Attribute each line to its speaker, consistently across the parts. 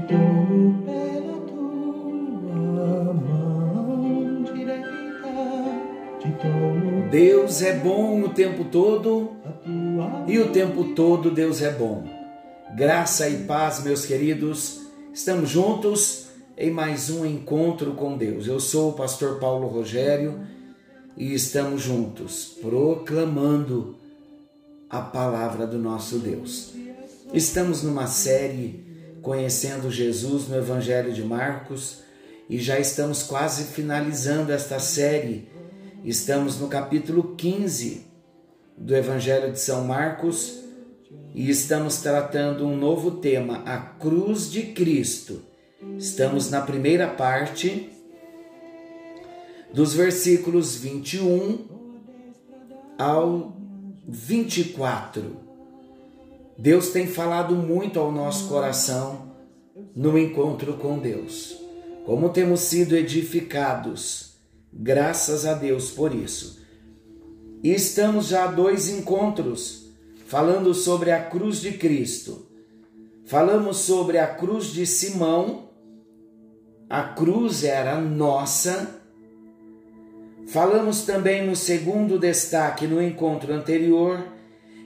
Speaker 1: te pela tua mão direita, te
Speaker 2: Deus é bom o tempo todo e o tempo todo Deus é bom. Graça e paz, meus queridos, estamos juntos em mais um encontro com Deus. Eu sou o pastor Paulo Rogério e estamos juntos proclamando a palavra do nosso Deus. Estamos numa série conhecendo Jesus no Evangelho de Marcos e já estamos quase finalizando esta série. Estamos no capítulo 15 do Evangelho de São Marcos e estamos tratando um novo tema, a cruz de Cristo. Estamos na primeira parte dos versículos 21 ao 24. Deus tem falado muito ao nosso coração no encontro com Deus. Como temos sido edificados, graças a Deus por isso. E estamos já a dois encontros falando sobre a cruz de Cristo. Falamos sobre a cruz de Simão, a cruz era nossa. Falamos também no segundo destaque, no encontro anterior,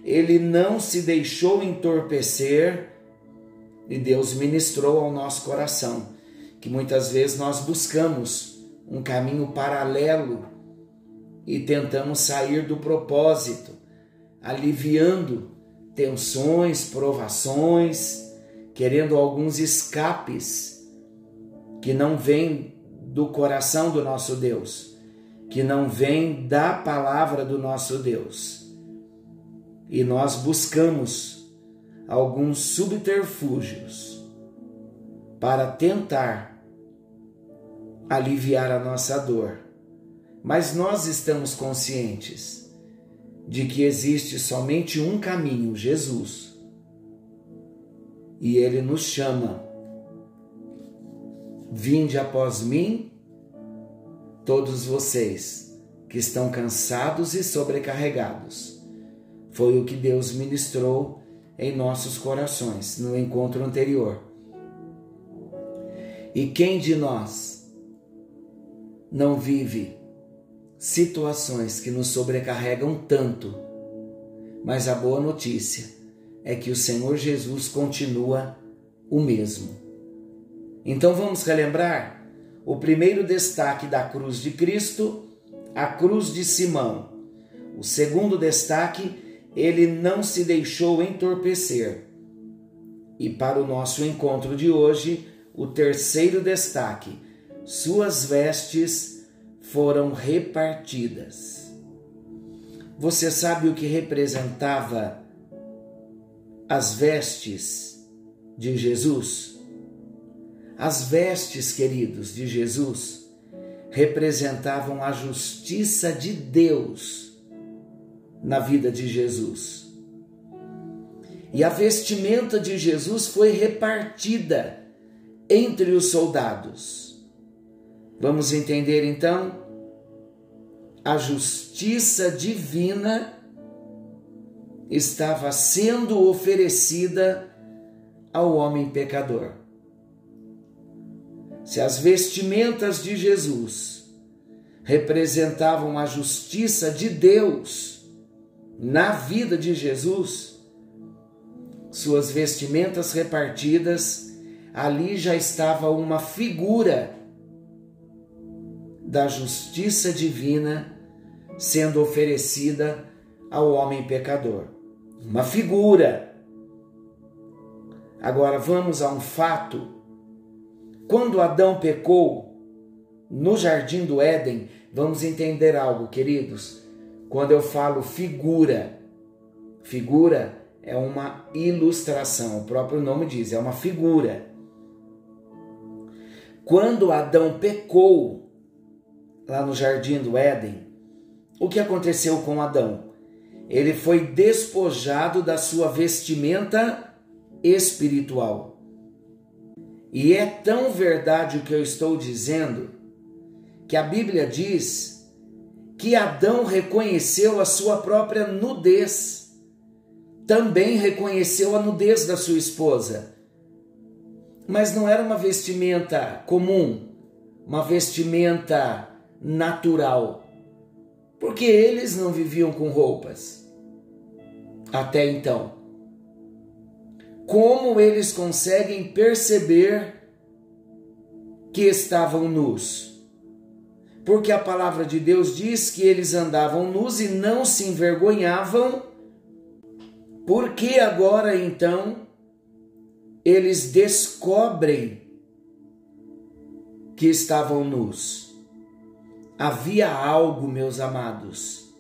Speaker 2: ele não se deixou entorpecer e Deus ministrou ao nosso coração que muitas vezes nós buscamos um caminho paralelo e tentamos sair do propósito, aliviando tensões, provações, querendo alguns escapes que não vêm do coração do nosso Deus, que não vêm da palavra do nosso Deus. E nós buscamos alguns subterfúgios para tentar aliviar a nossa dor. Mas nós estamos conscientes de que existe somente um caminho, Jesus. E ele nos chama: Vinde após mim, todos vocês que estão cansados e sobrecarregados. Foi o que Deus ministrou em nossos corações no encontro anterior. E quem de nós não vive situações que nos sobrecarregam tanto? Mas a boa notícia é que o Senhor Jesus continua o mesmo. Então vamos relembrar o primeiro destaque da cruz de Cristo, a cruz de Simão. O segundo destaque, ele não se deixou entorpecer. E para o nosso encontro de hoje, o terceiro destaque, suas vestes foram repartidas. Você sabe o que representava as vestes de Jesus? As vestes, queridos, de Jesus representavam a justiça de Deus na vida de Jesus. E a vestimenta de Jesus foi repartida entre os soldados. Vamos entender então? A justiça divina estava sendo oferecida ao homem pecador. Se as vestimentas de Jesus representavam a justiça de Deus na vida de Jesus, suas vestimentas repartidas, ali já estava uma figura da justiça divina sendo oferecida ao homem pecador. Uma figura. Agora vamos a um fato. Quando Adão pecou no jardim do Éden, vamos entender algo, queridos. Quando eu falo figura, figura é uma ilustração, o próprio nome diz, é uma figura. Quando Adão pecou lá no jardim do Éden, o que aconteceu com Adão? Ele foi despojado da sua vestimenta espiritual. E é tão verdade o que eu estou dizendo que a Bíblia diz que Adão reconheceu a sua própria nudez, também reconheceu a nudez da sua esposa. Mas não era uma vestimenta comum, uma vestimenta natural, porque eles não viviam com roupas até então. Como eles conseguem perceber que estavam nus? Porque a palavra de Deus diz que eles andavam nus e não se envergonhavam. Por que agora então eles descobrem que estavam nus? Havia algo, meus amados,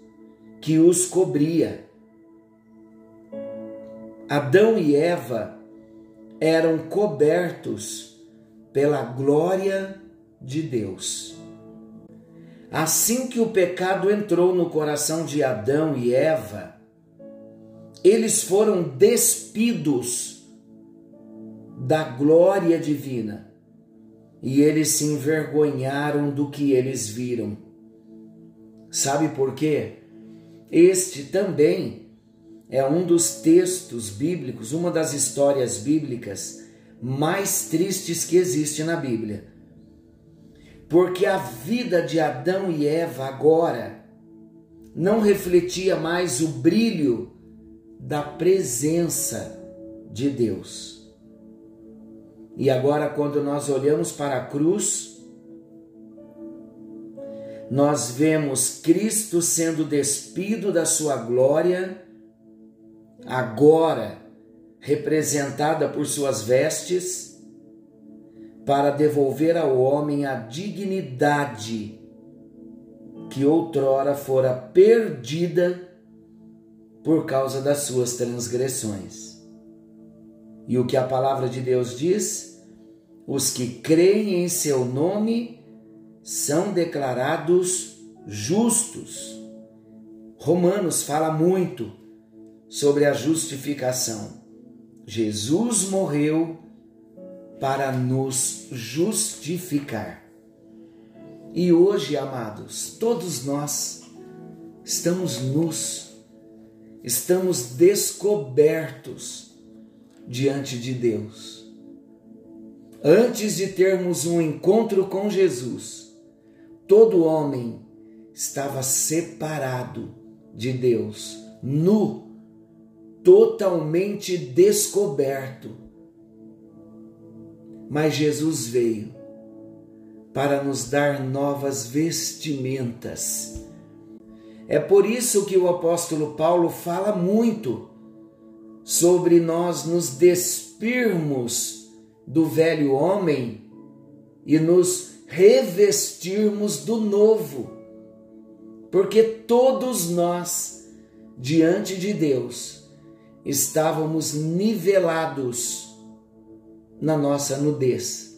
Speaker 2: que os cobria. Adão e Eva eram cobertos pela glória de Deus. Assim que o pecado entrou no coração de Adão e Eva, eles foram despidos da glória divina e eles se envergonharam do que eles viram. Sabe por quê? Este também é um dos textos bíblicos, uma das histórias bíblicas mais tristes que existe na Bíblia. Porque a vida de Adão e Eva agora não refletia mais o brilho da presença de Deus. E agora, quando nós olhamos para a cruz, nós vemos Cristo sendo despido da sua glória agora representada por suas vestes, para devolver ao homem a dignidade que outrora fora perdida por causa das suas transgressões. E o que a palavra de Deus diz? Os que creem em seu nome são declarados justos. Romanos fala muito sobre a justificação. Jesus morreu para nos justificar. E hoje, amados, todos nós estamos nus, estamos descobertos diante de Deus. Antes de termos um encontro com Jesus, todo homem estava separado de Deus, nu totalmente descoberto. Mas Jesus veio para nos dar novas vestimentas. É por isso que o apóstolo Paulo fala muito sobre nós nos despirmos do velho homem e nos revestirmos do novo. Porque todos nós, diante de Deus, estávamos nivelados na nossa nudez.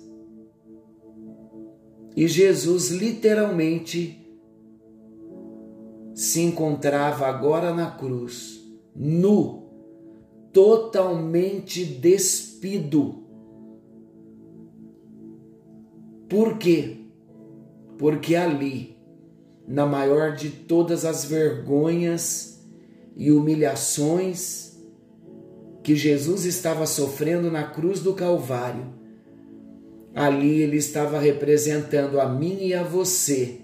Speaker 2: E Jesus literalmente se encontrava agora na cruz, nu, totalmente despido. Por quê? Porque ali, na maior de todas as vergonhas e humilhações, que Jesus estava sofrendo na cruz do Calvário, ali ele estava representando a mim e a você,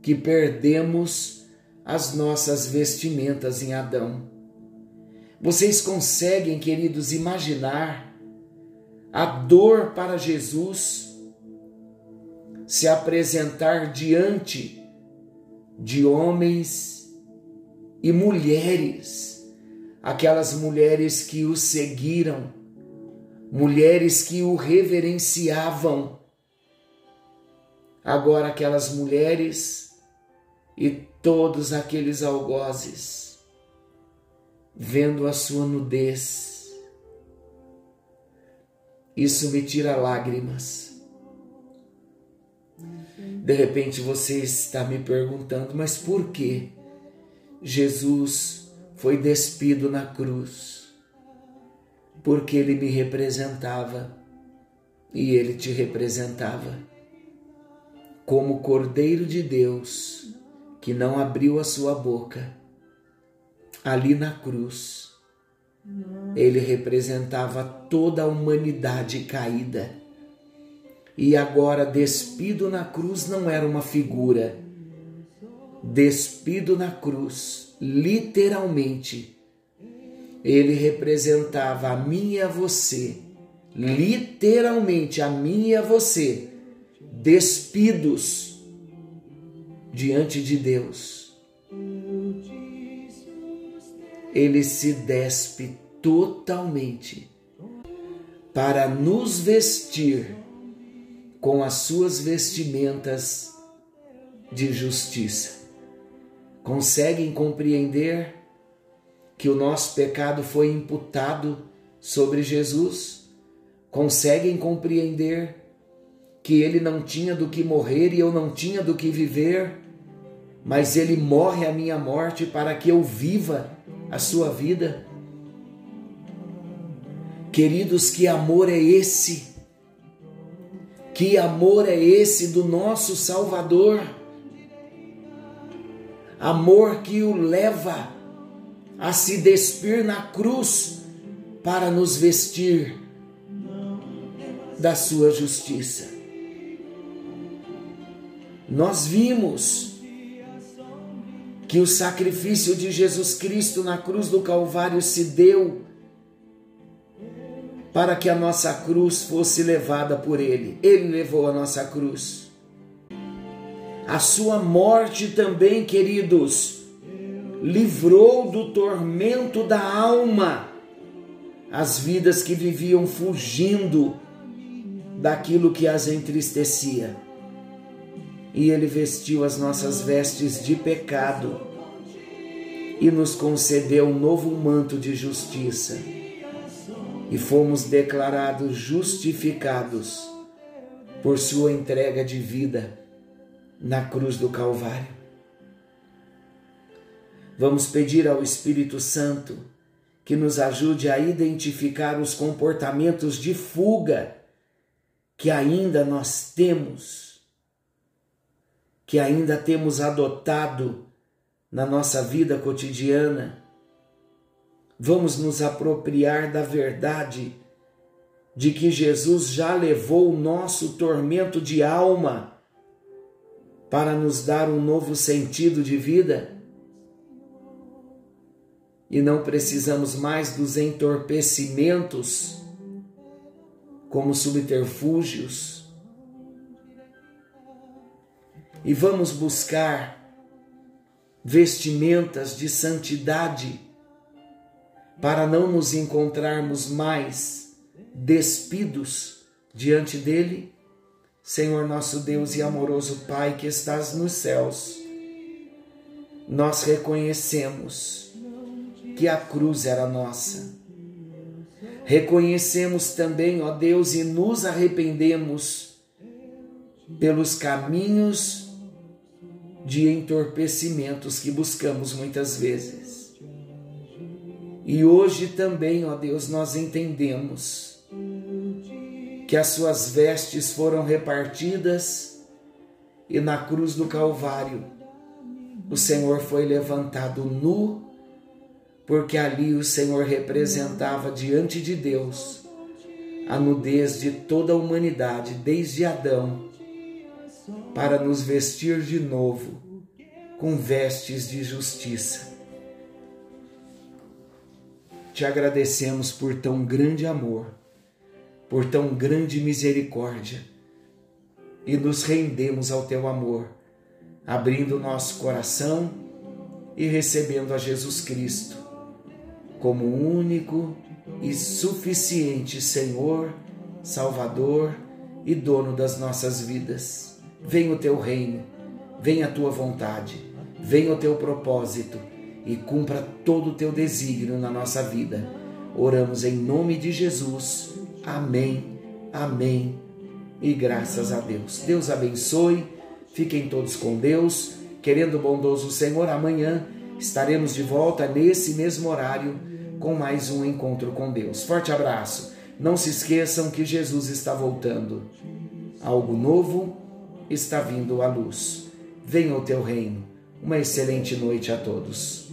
Speaker 2: que perdemos as nossas vestimentas em Adão. Vocês conseguem, queridos, imaginar a dor para Jesus se apresentar diante de homens e mulheres aquelas mulheres que o seguiram, mulheres que o reverenciavam. Agora, aquelas mulheres e todos aqueles algozes, vendo a sua nudez, isso me tira lágrimas. De repente você está me perguntando, mas por que Jesus foi despido na cruz, porque ele me representava e ele te representava. Como Cordeiro de Deus que não abriu a sua boca, ali na cruz, ele representava toda a humanidade caída. E agora, despido na cruz, não era uma figura. Despido na cruz, literalmente, ele representava a mim e a você, literalmente a mim e a você, despidos diante de Deus. Ele se despe totalmente para nos vestir com as suas vestimentas de justiça. Conseguem compreender que o nosso pecado foi imputado sobre Jesus? Conseguem compreender que ele não tinha do que morrer e eu não tinha do que viver, mas ele morre a minha morte para que eu viva a sua vida? Queridos, que amor é esse? Que amor é esse do nosso Salvador? Amor que o leva a se despir na cruz para nos vestir da sua justiça. Nós vimos que o sacrifício de Jesus Cristo na cruz do Calvário se deu para que a nossa cruz fosse levada por Ele. Ele levou a nossa cruz. A sua morte também, queridos, livrou do tormento da alma as vidas que viviam fugindo daquilo que as entristecia. E Ele vestiu as nossas vestes de pecado e nos concedeu um novo manto de justiça e fomos declarados justificados por sua entrega de vida na cruz do Calvário. Vamos pedir ao Espírito Santo que nos ajude a identificar os comportamentos de fuga que ainda nós temos, que ainda temos adotado na nossa vida cotidiana vamos nos apropriar da verdade de que Jesus já levou o nosso tormento de alma para nos dar um novo sentido de vida. E não precisamos mais dos entorpecimentos como subterfúgios. E vamos buscar vestimentas de santidade para não nos encontrarmos mais despidos diante dele? Senhor nosso Deus e amoroso Pai que estás nos céus, nós reconhecemos que a cruz era nossa. Reconhecemos também, ó Deus, e nos arrependemos pelos caminhos de entorpecimentos que buscamos muitas vezes. E hoje também, ó Deus, nós entendemos que as suas vestes foram repartidas e na cruz do Calvário o Senhor foi levantado nu, porque ali o Senhor representava diante de Deus a nudez de toda a humanidade, desde Adão, para nos vestir de novo com vestes de justiça. Te agradecemos por tão grande amor, por tão grande misericórdia e nos rendemos ao teu amor, abrindo nosso coração e recebendo a Jesus Cristo como único e suficiente Senhor, Salvador e dono das nossas vidas. Venha o teu reino, venha a tua vontade, venha o teu propósito e cumpra todo o teu desígnio na nossa vida. Oramos em nome de Jesus. Amém, amém e graças a Deus. Deus abençoe, fiquem todos com Deus. Querendo o bondoso Senhor, amanhã estaremos de volta nesse mesmo horário com mais um encontro com Deus. Forte abraço. Não se esqueçam que Jesus está voltando. Algo novo está vindo à luz. Venha o teu reino uma excelente noite a todos.